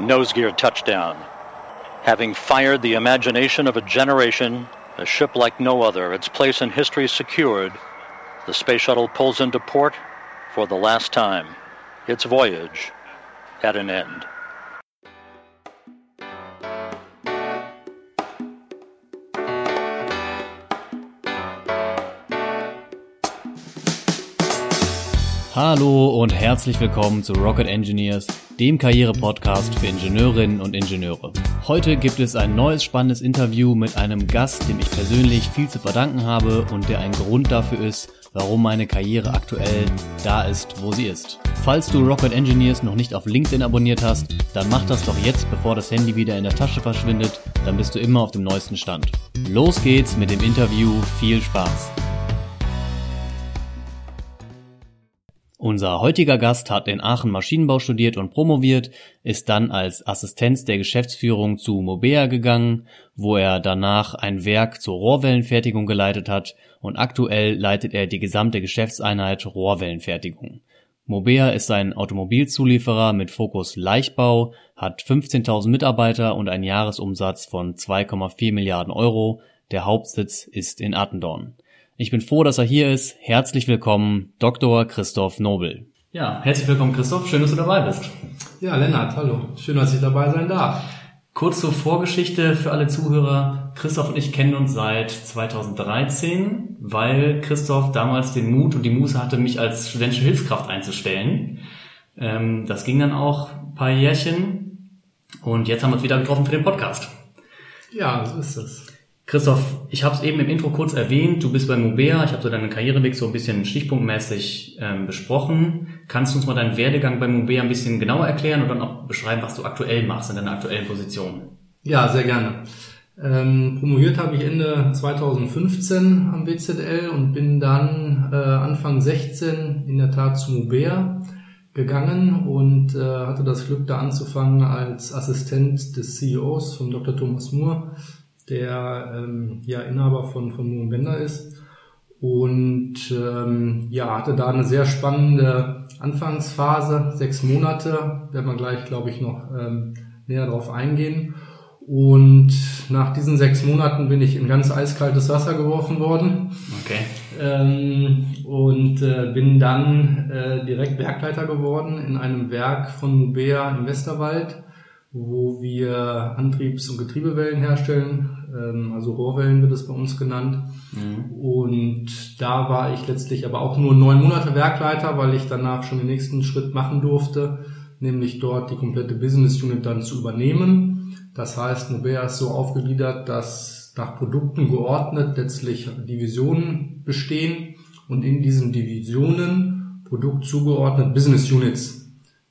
nose gear touchdown. Having fired the imagination of a generation, a ship like no other, its place in history secured, the space shuttle pulls into port for the last time. Its voyage at an end. Hallo und herzlich willkommen zu Rocket Engineers, dem Karriere-Podcast für Ingenieurinnen und Ingenieure. Heute gibt es ein neues spannendes Interview mit einem Gast, dem ich persönlich viel zu verdanken habe und der ein Grund dafür ist, warum meine Karriere aktuell da ist, wo sie ist. Falls du Rocket Engineers noch nicht auf LinkedIn abonniert hast, dann mach das doch jetzt, bevor das Handy wieder in der Tasche verschwindet, dann bist du immer auf dem neuesten Stand. Los geht's mit dem Interview, viel Spaß! Unser heutiger Gast hat in Aachen Maschinenbau studiert und promoviert, ist dann als Assistenz der Geschäftsführung zu Mobea gegangen, wo er danach ein Werk zur Rohrwellenfertigung geleitet hat und aktuell leitet er die gesamte Geschäftseinheit Rohrwellenfertigung. Mobea ist ein Automobilzulieferer mit Fokus Leichtbau, hat 15.000 Mitarbeiter und einen Jahresumsatz von 2,4 Milliarden Euro. Der Hauptsitz ist in Attendorn. Ich bin froh, dass er hier ist. Herzlich willkommen, Dr. Christoph Nobel. Ja, herzlich willkommen, Christoph. Schön, dass du dabei bist. Ja, Lennart, hallo. Schön, dass ich dabei sein darf. Kurz zur Vorgeschichte für alle Zuhörer. Christoph und ich kennen uns seit 2013, weil Christoph damals den Mut und die Muße hatte, mich als studentische Hilfskraft einzustellen. Ähm, das ging dann auch ein paar Jährchen. Und jetzt haben wir uns wieder getroffen für den Podcast. Ja, so ist es. Christoph, ich habe es eben im Intro kurz erwähnt, du bist bei Mubea, ich habe so deinen Karriereweg so ein bisschen stichpunktmäßig ähm, besprochen. Kannst du uns mal deinen Werdegang bei Mubea ein bisschen genauer erklären und dann auch beschreiben, was du aktuell machst in deiner aktuellen Position? Ja, sehr gerne. Ähm, promoviert habe ich Ende 2015 am WZL und bin dann äh, Anfang 16 in der Tat zu Mubea gegangen und äh, hatte das Glück, da anzufangen als Assistent des CEOs von Dr. Thomas Moore der ähm, ja Inhaber von, von Moon Bender ist. Und ähm, ja, hatte da eine sehr spannende Anfangsphase, sechs Monate, werden wir gleich, glaube ich, noch ähm, näher darauf eingehen. Und nach diesen sechs Monaten bin ich in ganz eiskaltes Wasser geworfen worden. Okay. Ähm, und äh, bin dann äh, direkt Werkleiter geworden in einem Werk von Mubea im Westerwald wo wir Antriebs- und Getriebewellen herstellen, ähm, also Rohrwellen wird es bei uns genannt. Mhm. Und da war ich letztlich aber auch nur neun Monate Werkleiter, weil ich danach schon den nächsten Schritt machen durfte, nämlich dort die komplette Business Unit dann zu übernehmen. Das heißt, Mobea ist so aufgegliedert, dass nach Produkten geordnet letztlich Divisionen bestehen und in diesen Divisionen Produkt zugeordnet Business Units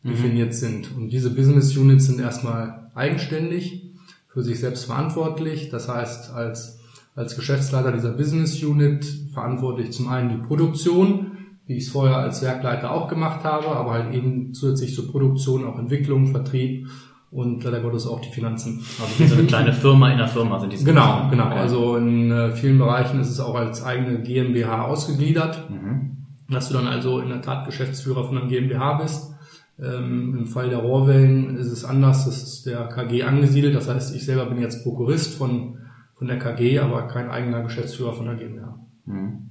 Mhm. definiert sind. Und diese Business Units sind erstmal eigenständig, für sich selbst verantwortlich. Das heißt, als, als Geschäftsleiter dieser Business Unit verantwortlich zum einen die Produktion, wie ich es vorher als Werkleiter auch gemacht habe, aber halt eben zusätzlich zur Produktion auch Entwicklung, Vertrieb und leider Gottes auch die Finanzen. Also wie so eine kleine Firma in der Firma sind diese. Genau, Personen. genau. Okay. Also in äh, vielen Bereichen ist es auch als eigene GmbH ausgegliedert, mhm. dass du dann also in der Tat Geschäftsführer von einer GmbH bist ähm, Im Fall der Rohrwellen ist es anders, das ist der KG angesiedelt. Das heißt, ich selber bin jetzt Prokurist von, von der KG, aber kein eigener Geschäftsführer von der GmbH. Mhm.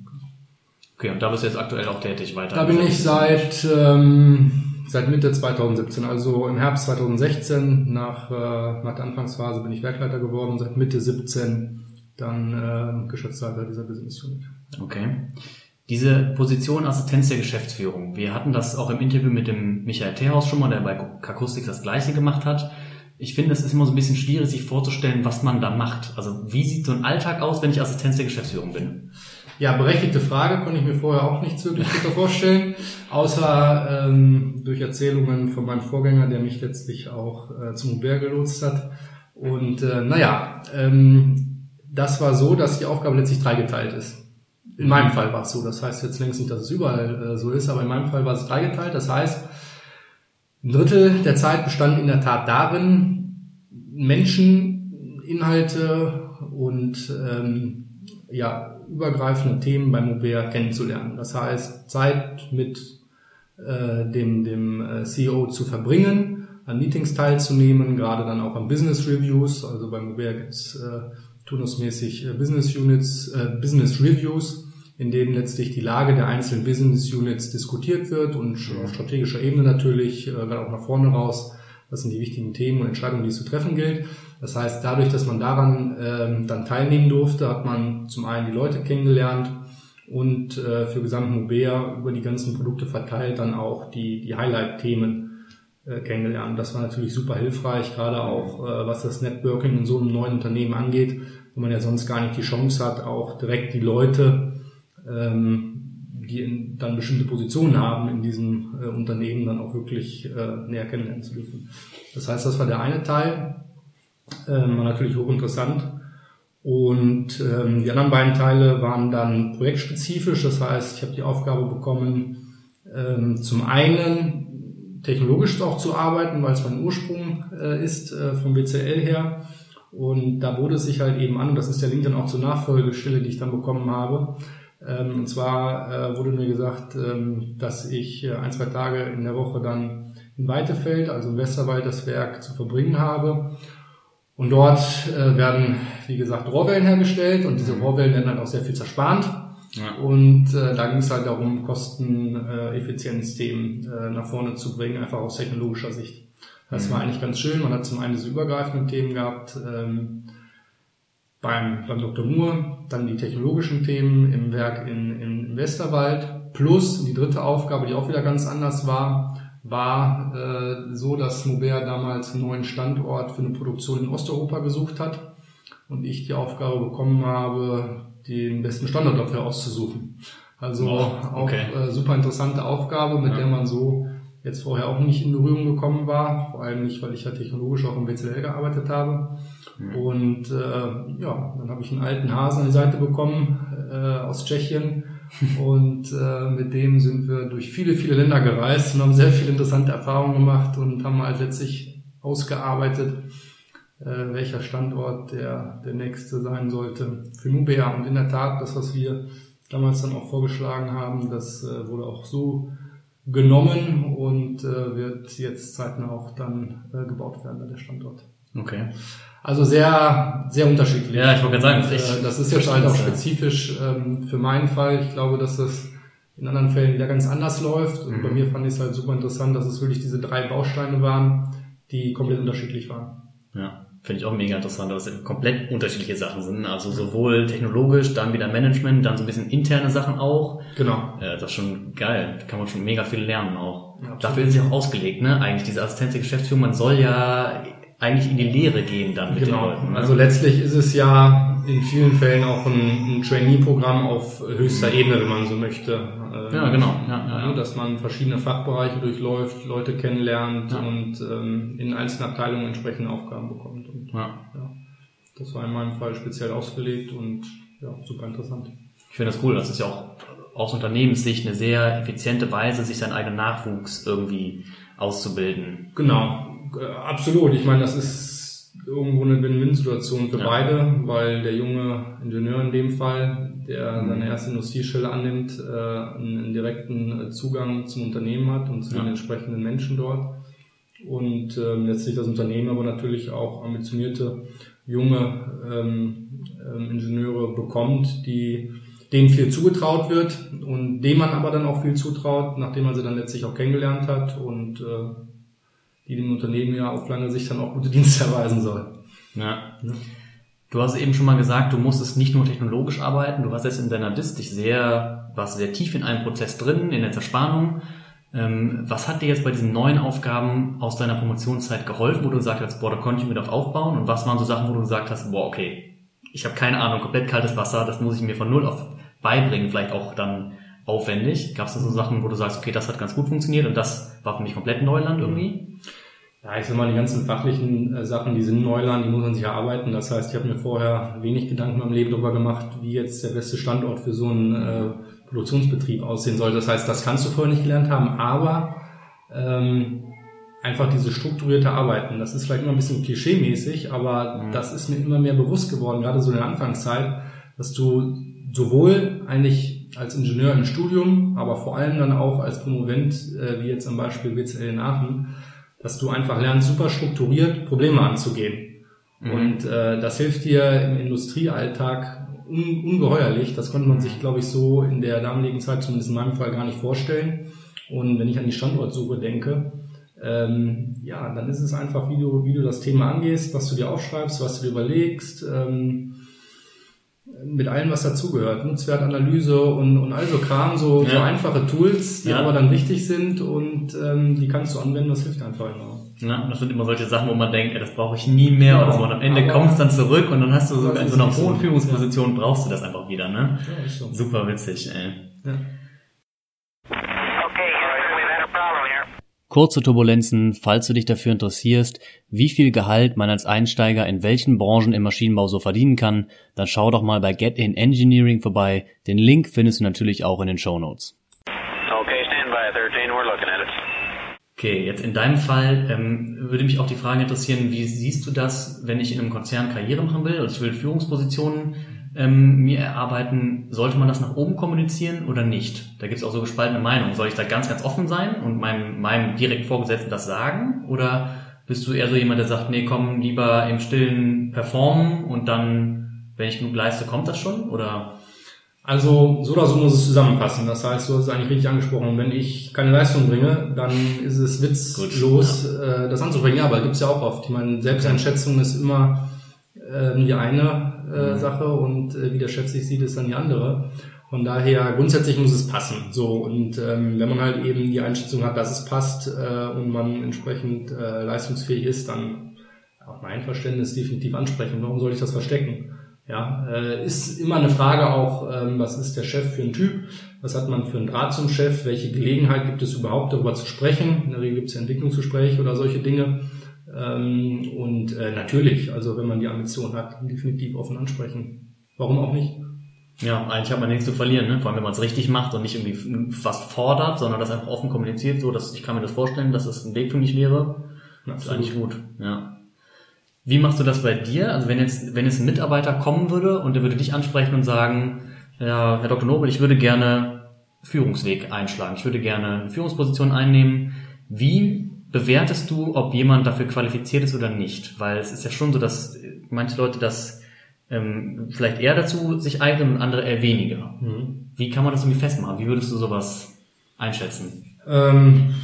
Okay, und da bist du jetzt aktuell auch tätig weiter? Da bin ich seit, ähm, seit Mitte 2017, also im Herbst 2016, nach, äh, nach der Anfangsphase bin ich Werkleiter geworden, seit Mitte 17 dann äh, Geschäftsleiter dieser Business Unit. Okay. Diese Position Assistenz der Geschäftsführung. Wir hatten das auch im Interview mit dem Michael Terhaus schon mal, der bei Kakustik das Gleiche gemacht hat. Ich finde, es ist immer so ein bisschen schwierig, sich vorzustellen, was man da macht. Also wie sieht so ein Alltag aus, wenn ich Assistenz der Geschäftsführung bin? Ja, berechtigte Frage, konnte ich mir vorher auch nicht wirklich vorstellen, außer ähm, durch Erzählungen von meinem Vorgänger, der mich letztlich auch äh, zum Uber gelotst hat. Und äh, naja, ähm, das war so, dass die Aufgabe letztlich dreigeteilt ist. In meinem Fall war es so. Das heißt jetzt längst nicht, dass es überall äh, so ist, aber in meinem Fall war es dreigeteilt. Das heißt, ein Drittel der Zeit bestand in der Tat darin, Menschen, Inhalte und ähm, ja, übergreifende Themen beim Mobea kennenzulernen. Das heißt, Zeit mit äh, dem, dem äh, CEO zu verbringen, an Meetings teilzunehmen, gerade dann auch an Business Reviews. Also beim Mobea gibt es äh, turnusmäßig äh, Business Units, äh, Business Reviews, in denen letztlich die Lage der einzelnen Business Units diskutiert wird und auf strategischer Ebene natürlich, äh, gerade auch nach vorne raus, was sind die wichtigen Themen und Entscheidungen, die es zu treffen gilt. Das heißt, dadurch, dass man daran ähm, dann teilnehmen durfte, hat man zum einen die Leute kennengelernt und äh, für Gesamt Mobea über die ganzen Produkte verteilt dann auch die, die Highlight-Themen äh, kennengelernt. Das war natürlich super hilfreich, gerade auch äh, was das Networking in so einem neuen Unternehmen angeht, wo man ja sonst gar nicht die Chance hat, auch direkt die Leute, die in, dann bestimmte Positionen haben in diesem äh, Unternehmen, dann auch wirklich äh, näher kennenlernen zu dürfen. Das heißt, das war der eine Teil, ähm, war natürlich hochinteressant. Und ähm, die anderen beiden Teile waren dann projektspezifisch. Das heißt, ich habe die Aufgabe bekommen, ähm, zum einen technologisch auch zu arbeiten, weil es mein Ursprung äh, ist äh, vom BCL her. Und da wurde es sich halt eben an, und das ist der Link dann auch zur Nachfolgestelle, die ich dann bekommen habe. Ähm, und zwar äh, wurde mir gesagt, ähm, dass ich äh, ein, zwei Tage in der Woche dann in Weitefeld, also im Westerwald, das Werk zu verbringen habe. Und dort äh, werden, wie gesagt, Rohrwellen hergestellt und diese Rohrwellen werden dann auch sehr viel zerspannt. Ja. Und äh, da ging es halt darum, Kosteneffizienzthemen äh, äh, nach vorne zu bringen, einfach aus technologischer Sicht. Das mhm. war eigentlich ganz schön. Man hat zum einen diese übergreifenden Themen gehabt ähm, beim, beim Dr. Moore, dann die technologischen Themen im Werk in, in Westerwald, plus die dritte Aufgabe, die auch wieder ganz anders war, war äh, so, dass Mobert damals einen neuen Standort für eine Produktion in Osteuropa gesucht hat und ich die Aufgabe bekommen habe, den besten Standort dafür auszusuchen. Also oh, okay. auch äh, super interessante Aufgabe, mit ja. der man so jetzt vorher auch nicht in Berührung gekommen war, vor allem nicht, weil ich ja technologisch auch im BCL gearbeitet habe. Mhm. Und äh, ja, dann habe ich einen alten Hasen an die Seite bekommen äh, aus Tschechien, und äh, mit dem sind wir durch viele, viele Länder gereist und haben sehr viele interessante Erfahrungen gemacht und haben halt letztlich ausgearbeitet, äh, welcher Standort der, der nächste sein sollte für Nubea. Und in der Tat, das, was wir damals dann auch vorgeschlagen haben, das äh, wurde auch so genommen und äh, wird jetzt zeitnah auch dann äh, gebaut werden, der Standort. Okay. Also sehr, sehr unterschiedlich. Ja, ich wollte gerade sagen, das, äh, das ist jetzt halt auch spezifisch ähm, für meinen Fall. Ich glaube, dass das in anderen Fällen wieder ganz anders läuft. Und mhm. bei mir fand ich es halt super interessant, dass es wirklich diese drei Bausteine waren, die komplett unterschiedlich waren. Ja. Finde ich auch mega interessant, dass es komplett unterschiedliche Sachen sind. Also sowohl technologisch, dann wieder Management, dann so ein bisschen interne Sachen auch. Genau. Äh, das ist schon geil. Da kann man schon mega viel lernen auch. Ja, Dafür ist sie auch ausgelegt, ne? Eigentlich diese Assistenz der Geschäftsführung. Man soll ja eigentlich in die Lehre gehen dann mit genau. den Leuten. Ne? Also letztlich ist es ja in vielen Fällen auch ein, ein Trainee-Programm auf höchster Ebene, wenn man so möchte. Ähm, ja, genau. Ja, ja, ja. Dass man verschiedene Fachbereiche durchläuft, Leute kennenlernt ja. und ähm, in einzelnen Abteilungen entsprechende Aufgaben bekommt. Und, ja. Ja, das war in meinem Fall speziell ausgelegt und ja, super interessant. Ich finde das cool. Das ist ja auch aus Unternehmenssicht eine sehr effiziente Weise, sich seinen eigenen Nachwuchs irgendwie auszubilden. Genau, absolut. Ich meine, das ist irgendwo eine Win-Win-Situation für ja. beide, weil der junge Ingenieur in dem Fall, der mhm. seine erste Industriestelle annimmt, äh, einen direkten Zugang zum Unternehmen hat und zu ja. den entsprechenden Menschen dort. Und äh, letztlich das Unternehmen aber natürlich auch ambitionierte junge ähm, ähm, Ingenieure bekommt, die denen viel zugetraut wird und dem man aber dann auch viel zutraut, nachdem man sie dann letztlich auch kennengelernt hat und äh, die dem Unternehmen ja auf lange Sicht dann auch gute Dienste erweisen soll. Ja. ja. Du hast eben schon mal gesagt, du musstest nicht nur technologisch arbeiten, du hast jetzt in deiner Dist dich sehr, warst sehr tief in einem Prozess drin, in der Zerspannung. Ähm, was hat dir jetzt bei diesen neuen Aufgaben aus deiner Promotionszeit geholfen, wo du gesagt hast, boah, da konnte ich mir drauf aufbauen? Und was waren so Sachen, wo du gesagt hast, boah, okay, ich habe keine Ahnung, komplett kaltes Wasser, das muss ich mir von null auf beibringen, vielleicht auch dann aufwendig. Gab es da so Sachen, wo du sagst, okay, das hat ganz gut funktioniert und das war für mich komplett Neuland irgendwie? Ja, ich sag mal, die ganzen fachlichen äh, Sachen, die sind Neuland, die muss man sich erarbeiten. Das heißt, ich habe mir vorher wenig Gedanken im Leben darüber gemacht, wie jetzt der beste Standort für so einen äh, Produktionsbetrieb aussehen soll. Das heißt, das kannst du vorher nicht gelernt haben, aber ähm, einfach diese strukturierte Arbeiten, das ist vielleicht immer ein bisschen klischee-mäßig, aber mhm. das ist mir immer mehr bewusst geworden, gerade so in der Anfangszeit, dass du sowohl eigentlich als Ingenieur im Studium, aber vor allem dann auch als Promovent, äh, wie jetzt am Beispiel WCL in Aachen, dass du einfach lernst, super strukturiert Probleme anzugehen. Mhm. Und äh, das hilft dir im Industriealltag un ungeheuerlich. Das konnte man sich, glaube ich, so in der damaligen Zeit, zumindest in meinem Fall, gar nicht vorstellen. Und wenn ich an die Standortsuche denke, ähm, ja, dann ist es einfach, wie du, wie du das Thema angehst, was du dir aufschreibst, was du dir überlegst, ähm, mit allem, was dazugehört, Nutzwertanalyse und, und all so Kram, so, ja. so einfache Tools, die ja. aber dann wichtig sind und ähm, die kannst du anwenden, das hilft einfach immer. Ja, das sind immer solche Sachen, wo man denkt, ey, das brauche ich nie mehr genau. oder so. Und am Ende kommst du dann zurück und dann hast du sogar in so einer hohen so. Führungsposition brauchst du das einfach wieder, ne? Ja, so. Super witzig, ey. Ja. Kurze Turbulenzen, falls du dich dafür interessierst, wie viel Gehalt man als Einsteiger in welchen Branchen im Maschinenbau so verdienen kann, dann schau doch mal bei Get in Engineering vorbei. Den Link findest du natürlich auch in den Show Notes. Okay, stand by 13, we're looking at it. Okay, jetzt in deinem Fall ähm, würde mich auch die Frage interessieren, wie siehst du das, wenn ich in einem Konzern Karriere machen will und ich will Führungspositionen ähm, mir erarbeiten, sollte man das nach oben kommunizieren oder nicht? Da gibt es auch so gespaltene Meinungen. Soll ich da ganz, ganz offen sein und meinem, meinem direkt Vorgesetzten das sagen? Oder bist du eher so jemand, der sagt, nee, komm, lieber im Stillen performen und dann, wenn ich genug leiste, kommt das schon? Oder? Also so oder so muss es zusammenpassen. Das heißt, du hast es eigentlich richtig angesprochen. Wenn ich keine Leistung bringe, dann ist es witzlos, Gut, ja. äh, das anzubringen. Ja, aber gibt's ja auch oft. Ich meine, Selbsteinschätzung ist immer äh, die eine äh, mhm. Sache und äh, wie der Chef sich sieht, ist dann die andere. Von daher grundsätzlich muss es passen. So und ähm, wenn man halt eben die Einschätzung hat, dass es passt äh, und man entsprechend äh, leistungsfähig ist, dann auch mein Verständnis definitiv ansprechen. Warum soll ich das verstecken? Ja, äh, ist immer eine Frage auch, ähm, was ist der Chef für ein Typ? Was hat man für einen Draht zum Chef? Welche Gelegenheit gibt es überhaupt, darüber zu sprechen? In der Regel gibt es ja Entwicklungsgespräche oder solche Dinge. Ähm, und äh, natürlich, also wenn man die Ambition hat, definitiv offen ansprechen. Warum auch nicht? Ja, eigentlich hat man nichts zu verlieren, ne? vor allem wenn man es richtig macht und nicht irgendwie fast fordert, sondern das einfach offen kommuniziert, so dass ich kann mir das vorstellen, dass das ein Weg für mich wäre. Das ist eigentlich gut. Ja. Wie machst du das bei dir? Also wenn jetzt, wenn jetzt ein Mitarbeiter kommen würde und der würde dich ansprechen und sagen, ja, Herr Dr. Nobel, ich würde gerne Führungsweg einschlagen, ich würde gerne eine Führungsposition einnehmen. Wie bewertest du, ob jemand dafür qualifiziert ist oder nicht? Weil es ist ja schon so, dass manche Leute das ähm, vielleicht eher dazu sich eignen und andere eher weniger. Mhm. Wie kann man das irgendwie festmachen? Wie würdest du sowas einschätzen? Ähm,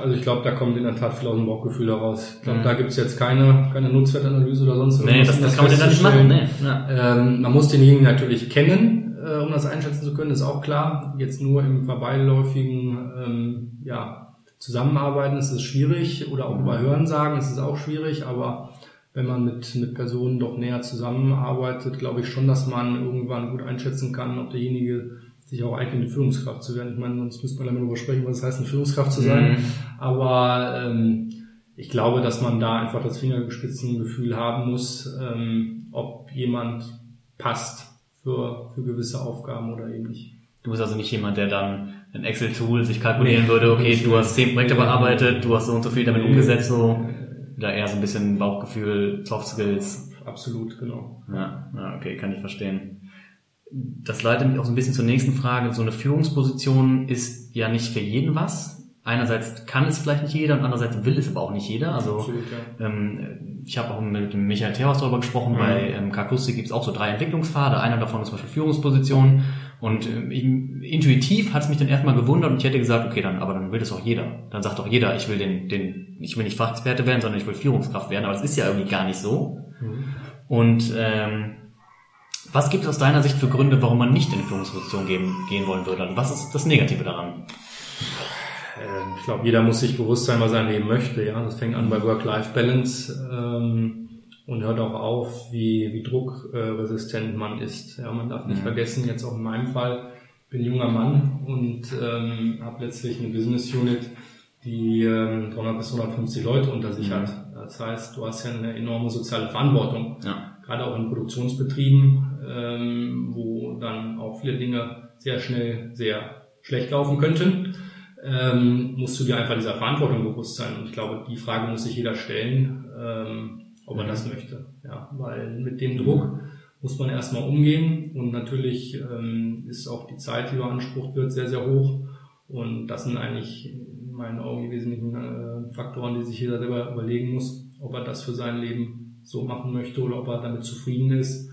also ich glaube, da kommt in der Tat viel aus dem Bauchgefühl heraus. Ich glaube, mhm. da gibt's jetzt keine, keine Nutzwertanalyse oder sonst irgendwas. Nee, das, das kann man ja nicht machen. Nee. Ja. Ähm, man muss denjenigen natürlich kennen, äh, um das einschätzen zu können, ist auch klar. Jetzt nur im vorbeiläufigen ähm, ja, Zusammenarbeiten ist es schwierig oder auch über Hörensagen ist es auch schwierig, aber wenn man mit, mit Personen doch näher zusammenarbeitet, glaube ich schon, dass man irgendwann gut einschätzen kann, ob derjenige sich auch eignet, eine Führungskraft zu werden. Ich meine, sonst müsste man darüber sprechen, was es heißt, eine Führungskraft zu sein. Mhm. Aber ähm, ich glaube, dass man da einfach das Fingerspitzengefühl haben muss, ähm, ob jemand passt für, für gewisse Aufgaben oder eben nicht. Du bist also nicht jemand, der dann ein Excel-Tool sich kalkulieren würde, okay, du hast zehn Projekte bearbeitet, du hast so und so viel damit umgesetzt, so. Da eher so ein bisschen Bauchgefühl, Soft Skills. Absolut, genau. Ja, ja, okay, kann ich verstehen. Das leitet mich auch so ein bisschen zur nächsten Frage. So eine Führungsposition ist ja nicht für jeden was. Einerseits kann es vielleicht nicht jeder und andererseits will es aber auch nicht jeder. Also Absolut, ja. ähm, ich habe auch mit dem Michael Terhaus darüber gesprochen. Mhm. Bei ähm, Kakusti gibt es auch so drei Entwicklungspfade. Einer davon ist zum Beispiel Führungsposition. Und äh, intuitiv hat es mich dann erstmal gewundert und ich hätte gesagt, okay, dann, aber dann will das auch jeder. Dann sagt doch jeder, ich will den, den, ich will nicht Fachexperte werden, sondern ich will Führungskraft werden. Aber das ist ja irgendwie gar nicht so. Mhm. Und ähm, was gibt es aus deiner Sicht für Gründe, warum man nicht in die Führungsposition gehen, gehen wollen würde? Also was ist das Negative daran? Ähm, ich glaube, jeder muss sich bewusst sein, was er leben möchte. Ja, das fängt an bei Work-Life-Balance. Ähm und hört auch auf, wie, wie druckresistent man ist. Ja, man darf nicht mhm. vergessen, jetzt auch in meinem Fall, ich bin junger Mann und ähm, habe letztlich eine Business Unit, die ähm, 300 bis 150 Leute unter sich mhm. hat. Das heißt, du hast ja eine enorme soziale Verantwortung, ja. gerade auch in Produktionsbetrieben, ähm, wo dann auch viele Dinge sehr schnell sehr schlecht laufen könnten. Ähm, musst du dir einfach dieser Verantwortung bewusst sein. Und ich glaube, die Frage muss sich jeder stellen. Ähm, ob er das möchte. Ja, weil mit dem Druck muss man erstmal umgehen und natürlich ähm, ist auch die Zeit, die beansprucht wird, sehr, sehr hoch. Und das sind eigentlich in meinen Augen die wesentlichen äh, Faktoren, die sich jeder selber überlegen muss, ob er das für sein Leben so machen möchte oder ob er damit zufrieden ist,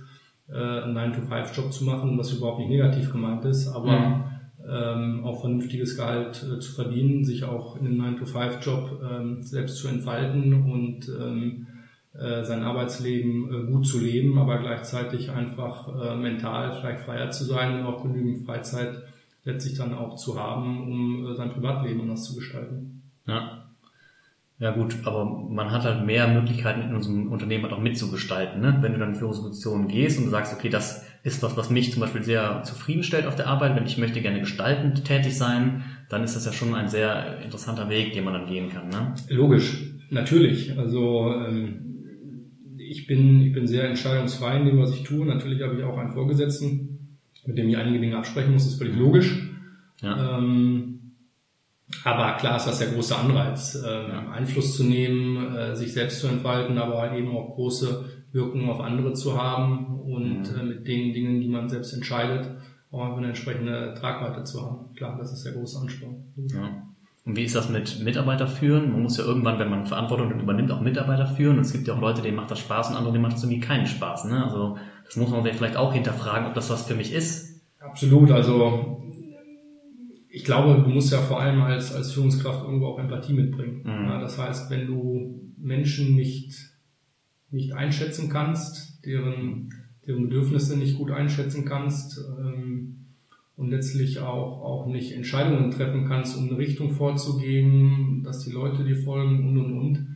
äh, einen 9-to-5-Job zu machen, was überhaupt nicht negativ gemeint ist, aber mhm. Ähm, auch vernünftiges Gehalt äh, zu verdienen, sich auch in einem 9-to-5-Job ähm, selbst zu entfalten und ähm, äh, sein Arbeitsleben äh, gut zu leben, aber gleichzeitig einfach äh, mental vielleicht freier zu sein und auch genügend Freizeit letztlich dann auch zu haben, um sein Privatleben anders zu gestalten. Ja. Ja gut, aber man hat halt mehr Möglichkeiten in unserem Unternehmen halt auch mitzugestalten. Ne? Wenn du dann in Führungspositionen gehst und sagst, okay, das ist was, was mich zum Beispiel sehr zufriedenstellt auf der Arbeit, wenn ich möchte gerne gestaltend tätig sein, dann ist das ja schon ein sehr interessanter Weg, den man dann gehen kann. Ne? Logisch, natürlich. Also ähm, ich bin, ich bin sehr entscheidungsfrei in dem, was ich tue. Natürlich habe ich auch einen Vorgesetzten, mit dem ich einige Dinge absprechen muss, das ist völlig logisch. Ja. Ähm, aber klar ist das der große Anreiz, äh, ja. Einfluss zu nehmen, äh, sich selbst zu entfalten, aber halt eben auch große Wirkungen auf andere zu haben und mhm. äh, mit den Dingen, die man selbst entscheidet, auch einfach eine entsprechende Tragweite zu haben. Klar, das ist der große Ansporn. Ja. Und wie ist das mit Mitarbeiter führen? Man muss ja irgendwann, wenn man Verantwortung übernimmt, auch Mitarbeiter führen. Und es gibt ja auch Leute, denen macht das Spaß und andere, denen macht das irgendwie keinen Spaß. Ne? Also das muss man vielleicht auch hinterfragen, ob das was für mich ist. Absolut. Also ich glaube, du musst ja vor allem als, als Führungskraft irgendwo auch Empathie mitbringen. Mhm. Ja, das heißt, wenn du Menschen nicht, nicht einschätzen kannst, deren, deren Bedürfnisse nicht gut einschätzen kannst, ähm, und letztlich auch, auch nicht Entscheidungen treffen kannst, um eine Richtung vorzugeben, dass die Leute dir folgen und und und,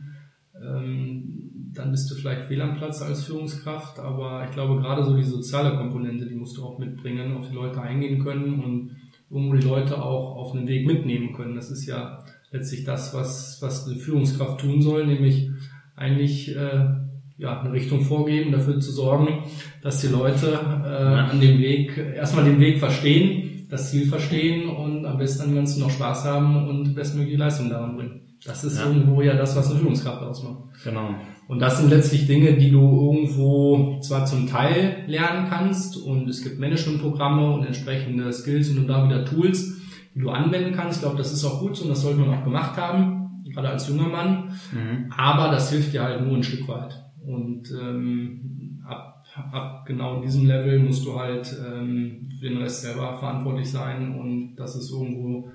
ähm, dann bist du vielleicht fehl am Platz als Führungskraft. Aber ich glaube, gerade so die soziale Komponente, die musst du auch mitbringen, auf die Leute eingehen können und irgendwo die Leute auch auf einen Weg mitnehmen können. Das ist ja letztlich das, was, was eine Führungskraft tun soll, nämlich eigentlich äh, ja, eine Richtung vorgeben, dafür zu sorgen, dass die Leute äh, an dem Weg erstmal den Weg verstehen, das Ziel verstehen und am besten am Ganzen noch Spaß haben und bestmögliche Leistung daran bringen. Das ist ja. irgendwo ja das, was eine Führungskraft ausmacht. Genau. Und das sind letztlich Dinge, die du irgendwo zwar zum Teil lernen kannst und es gibt Managementprogramme und entsprechende Skills und da wieder Tools, die du anwenden kannst. Ich glaube, das ist auch gut so und das sollte man auch gemacht haben, gerade als junger Mann. Mhm. Aber das hilft dir halt nur ein Stück weit. Und ähm, ab, ab genau diesem Level musst du halt ähm, für den Rest selber verantwortlich sein und das ist irgendwo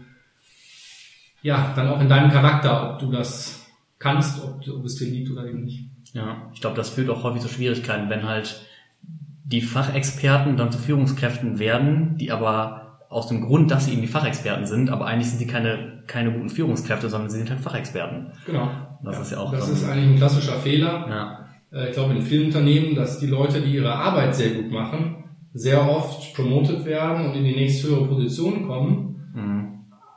ja dann auch in deinem Charakter, ob du das kannst, ob, ob es dir liegt oder eben nicht. Ja, ich glaube, das führt auch häufig zu Schwierigkeiten, wenn halt die Fachexperten dann zu Führungskräften werden, die aber aus dem Grund, dass sie eben die Fachexperten sind, aber eigentlich sind sie keine, keine guten Führungskräfte, sondern sie sind halt Fachexperten. Genau. Das ja, ist ja auch. Das ist eigentlich ein klassischer Fehler. Ja. Äh, ich glaube in vielen Unternehmen, dass die Leute, die ihre Arbeit sehr gut machen, sehr oft promotet werden und in die nächsthöhere Position kommen. Mhm.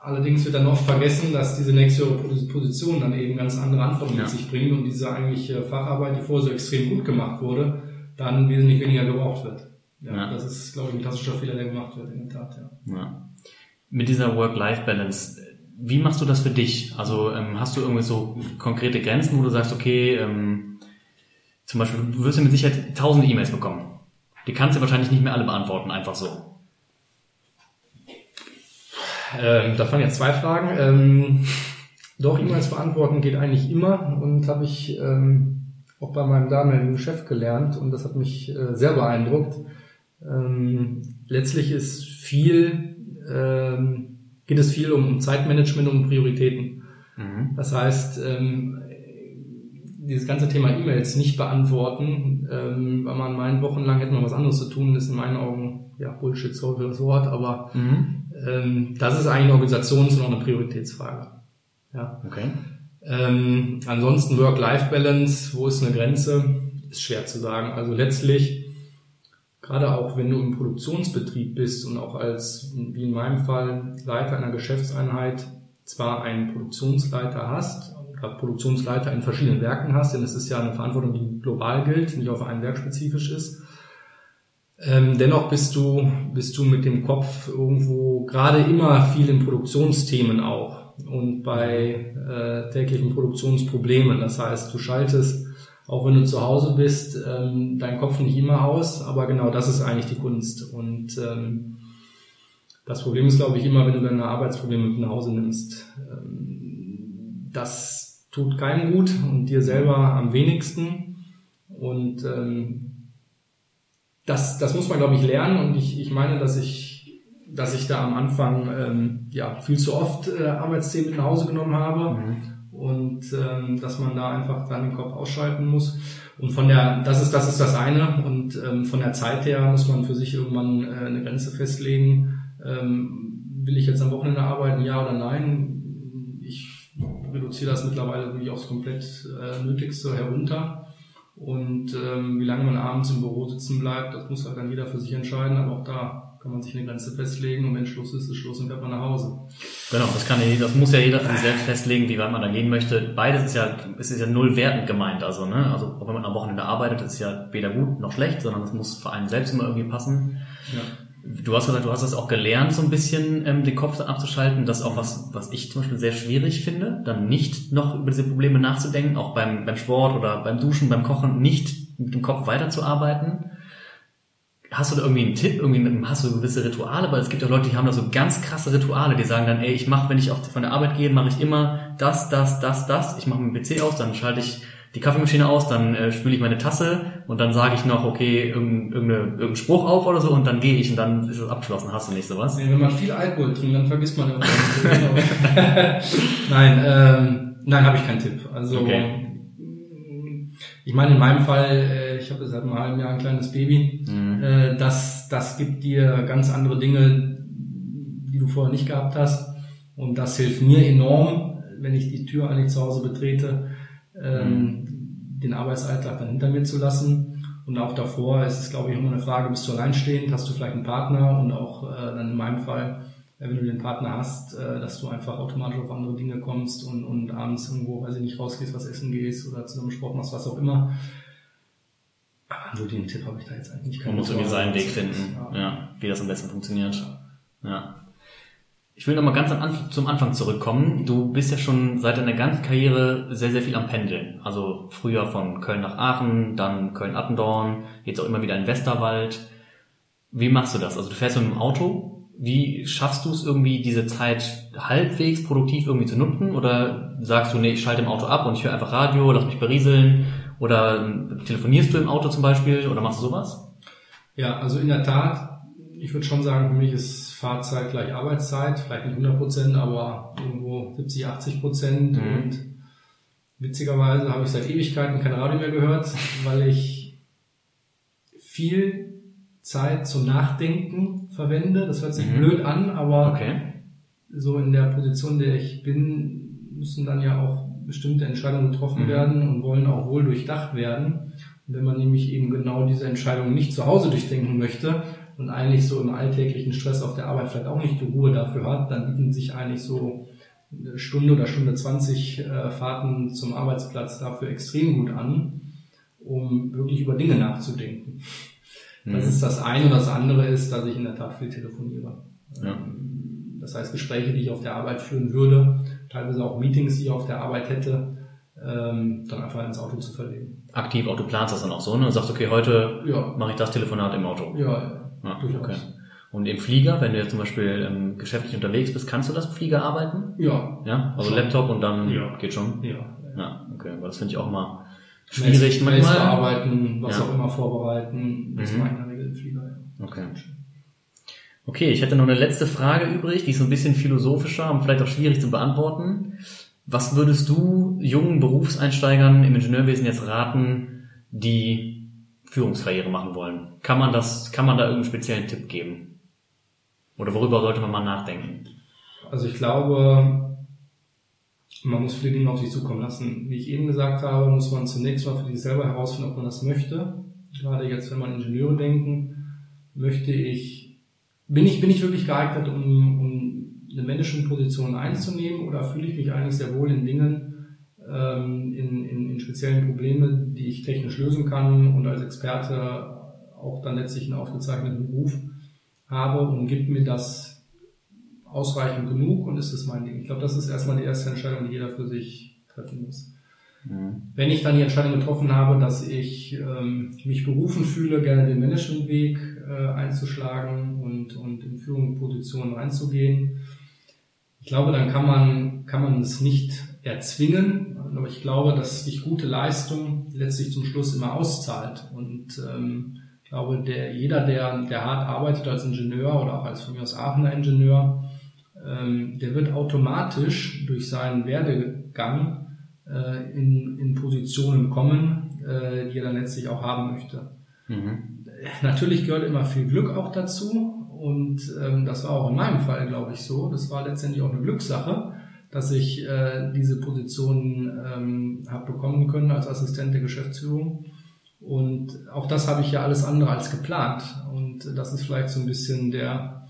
Allerdings wird dann oft vergessen, dass diese nächsthöhere Position dann eben ganz andere Anforderungen ja. mit sich bringt und diese eigentliche Facharbeit, die vorher so extrem gut gemacht wurde, dann wesentlich weniger gebraucht wird. Ja, ja. Das ist, glaube ich, ein klassischer Fehler, der gemacht wird, in der Tat. Ja. ja. Mit dieser Work-Life-Balance, wie machst du das für dich? Also ähm, hast du irgendwie so konkrete Grenzen, wo du sagst, okay, ähm, zum Beispiel, du wirst ja mit Sicherheit tausende E-Mails bekommen. Die kannst du wahrscheinlich nicht mehr alle beantworten, einfach so. Ähm, da fangen jetzt zwei Fragen. Ähm, doch, E-Mails beantworten geht eigentlich immer und habe ich ähm, auch bei meinem damaligen Chef gelernt und das hat mich äh, sehr beeindruckt. Ähm, letztlich ist viel, ähm, geht es viel um Zeitmanagement und Prioritäten. Mhm. Das heißt, ähm, dieses ganze Thema E-Mails nicht beantworten, ähm, weil man meint, wochenlang hätte man was anderes zu tun, ist in meinen Augen ja Bullshit, so für das Wort, aber mhm. ähm, das ist eigentlich eine Organisations- und auch eine Prioritätsfrage. Ja. Okay. Ähm, ansonsten Work-Life-Balance, wo ist eine Grenze, ist schwer zu sagen. Also letztlich, gerade auch wenn du im Produktionsbetrieb bist und auch als, wie in meinem Fall, Leiter einer Geschäftseinheit zwar einen Produktionsleiter hast, Produktionsleiter in verschiedenen Werken hast, denn es ist ja eine Verantwortung, die global gilt, nicht auf ein Werk spezifisch ist. Ähm, dennoch bist du, bist du mit dem Kopf irgendwo gerade immer viel in Produktionsthemen auch und bei äh, täglichen Produktionsproblemen. Das heißt, du schaltest, auch wenn du zu Hause bist, ähm, deinen Kopf nicht immer aus, aber genau das ist eigentlich die Kunst. Und ähm, Das Problem ist, glaube ich, immer, wenn du deine Arbeitsprobleme mit nach Hause nimmst. Ähm, das tut keinem gut und dir selber am wenigsten. Und ähm, das, das muss man, glaube ich, lernen. Und ich, ich meine, dass ich, dass ich da am Anfang ähm, ja viel zu oft äh, Arbeitsthemen mit nach Hause genommen habe. Mhm. Und ähm, dass man da einfach dann den Kopf ausschalten muss. Und von der, das ist, das ist das eine. Und ähm, von der Zeit her muss man für sich irgendwann äh, eine Grenze festlegen. Ähm, will ich jetzt am Wochenende arbeiten, ja oder nein? Ich reduziere das mittlerweile wirklich aufs komplett äh, Nötigste herunter. Und ähm, wie lange man abends im Büro sitzen bleibt, das muss halt dann jeder für sich entscheiden. Aber auch da kann man sich eine Grenze festlegen und wenn Schluss ist, ist Schluss und fährt man nach Hause. Genau, das kann ja, das muss ja jeder für sich selbst festlegen, wie weit man da gehen möchte. Beides ist ja, es ist ja null wertend gemeint, also, ne, also, auch wenn man am Wochenende arbeitet, ist ja weder gut noch schlecht, sondern es muss für einen selbst immer irgendwie passen. Ja. Du hast gesagt, du hast das auch gelernt, so ein bisschen ähm, den Kopf abzuschalten. Das ist auch was, was ich zum Beispiel sehr schwierig finde, dann nicht noch über diese Probleme nachzudenken, auch beim, beim Sport oder beim Duschen, beim Kochen, nicht mit dem Kopf weiterzuarbeiten. Hast du da irgendwie einen Tipp? Irgendwie hast du gewisse Rituale? Weil es gibt ja Leute, die haben da so ganz krasse Rituale, die sagen dann, ey, ich mache, wenn ich auf, von der Arbeit gehe, mache ich immer das, das, das, das. Ich mache meinen PC aus, dann schalte ich die Kaffeemaschine aus, dann äh, spüle ich meine Tasse und dann sage ich noch, okay, irgendein, irgendein Spruch auf oder so und dann gehe ich und dann ist es abgeschlossen. Hast du nicht sowas? Nee, wenn man viel Alkohol trinkt, dann vergisst man irgendwann. nein, ähm, nein, habe ich keinen Tipp. Also okay. ich meine in meinem Fall, äh, ich habe seit einem halben Jahr ein kleines Baby. Mhm. Äh, das, das gibt dir ganz andere Dinge, die du vorher nicht gehabt hast. Und das hilft mir enorm, wenn ich die Tür eigentlich zu Hause betrete. Ähm, mhm den Arbeitsalltag dann hinter mir zu lassen. Und auch davor ist es, glaube ich, immer eine Frage, bist du alleinstehend, hast du vielleicht einen Partner und auch äh, dann in meinem Fall, äh, wenn du den Partner hast, äh, dass du einfach automatisch auf andere Dinge kommst und, und abends irgendwo, weiß ich nicht, rausgehst, was essen gehst oder zusammen Sport machst, was auch immer. Aber so den Tipp habe ich da jetzt eigentlich nicht. Man muss irgendwie seinen Weg finden, ja. ja, wie das am besten funktioniert. Ja. Ich will nochmal ganz zum Anfang zurückkommen. Du bist ja schon seit deiner ganzen Karriere sehr, sehr viel am Pendeln. Also früher von Köln nach Aachen, dann Köln-Attendorn, jetzt auch immer wieder in Westerwald. Wie machst du das? Also du fährst mit dem Auto. Wie schaffst du es irgendwie, diese Zeit halbwegs produktiv irgendwie zu nutzen? Oder sagst du, nee, ich schalte im Auto ab und ich höre einfach Radio, lass mich berieseln? Oder telefonierst du im Auto zum Beispiel? Oder machst du sowas? Ja, also in der Tat, ich würde schon sagen, für mich ist Fahrzeit gleich Arbeitszeit, vielleicht nicht 100 Prozent, aber irgendwo 70, 80 Prozent. Mhm. Und witzigerweise habe ich seit Ewigkeiten kein Radio mehr gehört, weil ich viel Zeit zum Nachdenken verwende. Das hört sich mhm. blöd an, aber okay. so in der Position, der ich bin, müssen dann ja auch bestimmte Entscheidungen getroffen mhm. werden und wollen auch wohl durchdacht werden. Und wenn man nämlich eben genau diese Entscheidungen nicht zu Hause durchdenken möchte, und eigentlich so im alltäglichen Stress auf der Arbeit vielleicht auch nicht die Ruhe dafür hat, dann bieten sich eigentlich so eine Stunde oder Stunde 20 äh, Fahrten zum Arbeitsplatz dafür extrem gut an, um wirklich über Dinge nachzudenken. Das mhm. ist das eine das andere ist, dass ich in der Tat viel telefoniere. Ja. Ähm, das heißt, Gespräche, die ich auf der Arbeit führen würde, teilweise auch Meetings, die ich auf der Arbeit hätte, ähm, dann einfach ins Auto zu verlegen. Aktiv, auch du planst das dann auch so, ne? Du sagst, okay, heute ja. mache ich das Telefonat im Auto. Ja, ja. Durchaus. Okay. Und im Flieger, wenn du jetzt zum Beispiel ähm, geschäftlich unterwegs bist, kannst du das im Flieger arbeiten? Ja. Ja, also schon. Laptop und dann ja. geht schon? Ja. Ja, okay, aber das finde ich auch mal schwierig Mails, manchmal. bearbeiten, was ja. auch immer vorbereiten, das mhm. in der Regel im Flieger. Ja. Okay. Okay, ich hätte noch eine letzte Frage übrig, die ist so ein bisschen philosophischer und vielleicht auch schwierig zu beantworten. Was würdest du jungen Berufseinsteigern im Ingenieurwesen jetzt raten, die Führungskarriere machen wollen. Kann man das, kann man da irgendeinen speziellen Tipp geben? Oder worüber sollte man mal nachdenken? Also ich glaube, man muss viele Dinge auf sich zukommen lassen. Wie ich eben gesagt habe, muss man zunächst mal für sich selber herausfinden, ob man das möchte. Gerade jetzt, wenn man Ingenieure denken, möchte ich, bin ich, bin ich wirklich geeignet, um, um eine Management-Position einzunehmen oder fühle ich mich eigentlich sehr wohl in Dingen, ähm, in, in, in speziellen Probleme, die ich technisch lösen kann und als Experte auch dann letztlich einen ausgezeichneten Beruf habe und gibt mir das ausreichend genug und ist es mein Ding. Ich glaube, das ist erstmal die erste Entscheidung, die jeder für sich treffen muss. Mhm. Wenn ich dann die Entscheidung getroffen habe, dass ich ähm, mich berufen fühle, gerne den Managementweg äh, einzuschlagen und, und in Führungspositionen reinzugehen, ich glaube, dann kann man, kann man es nicht erzwingen, aber ich glaube, dass sich gute Leistung letztlich zum Schluss immer auszahlt. Und ähm, ich glaube, der, jeder, der, der hart arbeitet als Ingenieur oder auch als von mir aus Aachener Ingenieur, ähm, der wird automatisch durch seinen Werdegang äh, in, in Positionen kommen, äh, die er dann letztlich auch haben möchte. Mhm. Natürlich gehört immer viel Glück auch dazu, und ähm, das war auch in meinem Fall, glaube ich, so. Das war letztendlich auch eine Glückssache, dass ich äh, diese Position ähm, habe bekommen können als Assistent der Geschäftsführung. Und auch das habe ich ja alles andere als geplant. Und das ist vielleicht so ein bisschen der,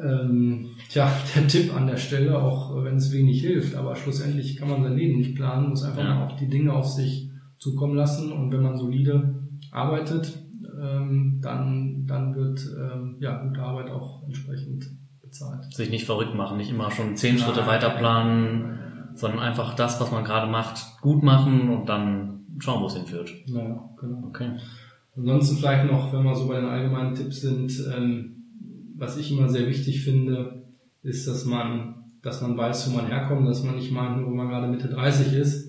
ähm, tja, der Tipp an der Stelle, auch wenn es wenig hilft. Aber schlussendlich kann man sein Leben nicht planen, muss einfach ja. mal auch die Dinge auf sich zukommen lassen. Und wenn man solide arbeitet, ähm, dann, dann wird ähm, ja, gute Arbeit auch entsprechend bezahlt. Sich nicht verrückt machen, nicht immer schon zehn Nein. Schritte weiter planen, sondern einfach das, was man gerade macht, gut machen und dann schauen, wo es hinführt. Naja, genau. Okay. Ansonsten vielleicht noch, wenn wir so bei den allgemeinen Tipps sind, ähm, was ich immer sehr wichtig finde, ist, dass man, dass man weiß, wo man herkommt, dass man nicht meint, nur wo man gerade Mitte 30 ist,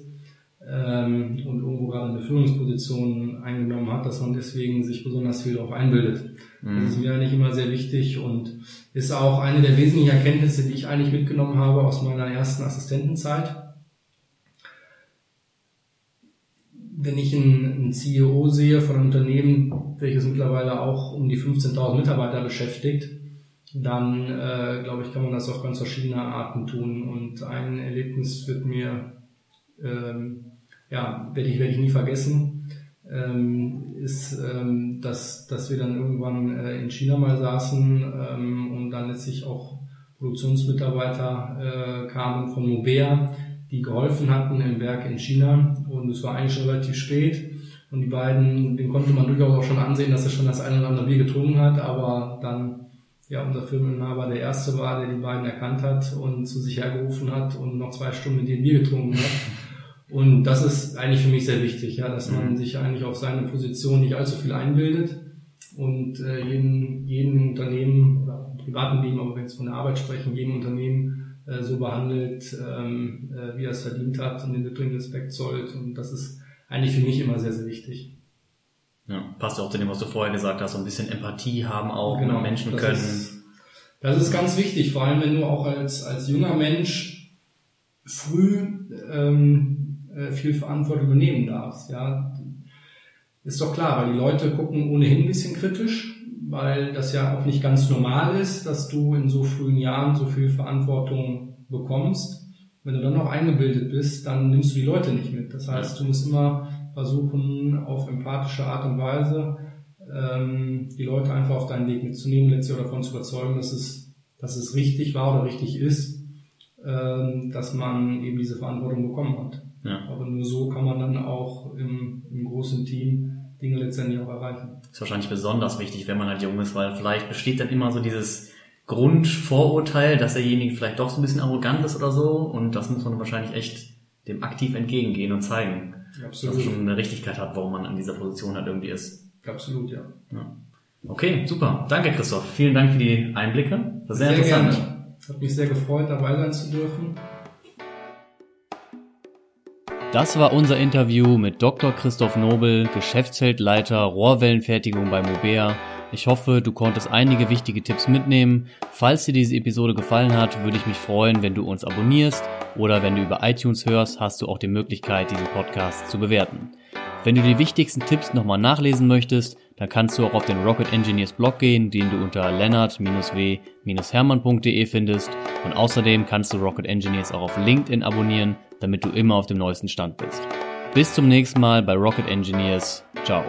ähm, und irgendwo gerade eine Führungsposition eingenommen hat, dass man deswegen sich besonders viel darauf einbildet. Mhm. Das ist mir eigentlich immer sehr wichtig und ist auch eine der wesentlichen Erkenntnisse, die ich eigentlich mitgenommen habe aus meiner ersten Assistentenzeit. Wenn ich einen, CEO sehe von einem Unternehmen, welches mittlerweile auch um die 15.000 Mitarbeiter beschäftigt, dann äh, glaube ich, kann man das auf ganz verschiedene Arten tun. Und ein Erlebnis wird mir ähm, ja, werde ich, werde ich nie vergessen, ähm, ist, ähm, dass, dass wir dann irgendwann äh, in China mal saßen ähm, und dann letztlich auch Produktionsmitarbeiter äh, kamen von Mobea, die geholfen hatten im Werk in China. Und es war eigentlich schon relativ spät. Und die beiden, den konnte man durchaus auch schon ansehen, dass er schon das eine oder andere Bier getrunken hat, aber dann ja, unser Firmeninhaber der erste war, der die beiden erkannt hat und zu sich hergerufen hat und noch zwei Stunden mit dem Bier getrunken hat. Und das ist eigentlich für mich sehr wichtig, ja, dass man mhm. sich eigentlich auf seine Position nicht allzu viel einbildet und äh, jeden, jeden Unternehmen oder privaten Leben, aber wenn wir jetzt von der Arbeit sprechen, jeden Unternehmen äh, so behandelt, ähm, äh, wie er es verdient hat und den nötigen Respekt zollt. Und das ist eigentlich für mich immer sehr, sehr wichtig. Ja, passt ja auch zu dem, was du vorher gesagt hast, so ein bisschen Empathie haben auch, genau, Menschen das können. Ist, das ist ganz wichtig, vor allem wenn du auch als, als junger Mensch früh ähm, äh, viel Verantwortung übernehmen darfst. Ja, ist doch klar, weil die Leute gucken ohnehin ein bisschen kritisch, weil das ja auch nicht ganz normal ist, dass du in so frühen Jahren so viel Verantwortung bekommst. Wenn du dann noch eingebildet bist, dann nimmst du die Leute nicht mit. Das heißt, du musst immer versuchen, auf empathische Art und Weise ähm, die Leute einfach auf deinen Weg mitzunehmen, letztlich davon zu überzeugen, dass es, dass es richtig war oder richtig ist, ähm, dass man eben diese Verantwortung bekommen hat. Ja. Aber nur so kann man dann auch im, im großen Team Dinge letztendlich auch erreichen. Das ist wahrscheinlich besonders wichtig, wenn man halt jung ist, weil vielleicht besteht dann immer so dieses Grundvorurteil, dass derjenige vielleicht doch so ein bisschen arrogant ist oder so und das muss man wahrscheinlich echt dem aktiv entgegengehen und zeigen, Absolut. dass er schon eine Richtigkeit hat, warum man an dieser Position halt irgendwie ist. Absolut, ja. ja. Okay, super. Danke, Christoph. Vielen Dank für die Einblicke. Das sehr, sehr interessant. Gerne. Hat mich sehr gefreut, dabei sein zu dürfen. Das war unser Interview mit Dr. Christoph Nobel, Geschäftsfeldleiter Rohrwellenfertigung bei Mobea. Ich hoffe, du konntest einige wichtige Tipps mitnehmen. Falls dir diese Episode gefallen hat, würde ich mich freuen, wenn du uns abonnierst oder wenn du über iTunes hörst, hast du auch die Möglichkeit, diesen Podcast zu bewerten. Wenn du die wichtigsten Tipps nochmal nachlesen möchtest, dann kannst du auch auf den Rocket Engineers Blog gehen, den du unter lennart-w-hermann.de findest. Und außerdem kannst du Rocket Engineers auch auf LinkedIn abonnieren damit du immer auf dem neuesten Stand bist. Bis zum nächsten Mal bei Rocket Engineers. Ciao.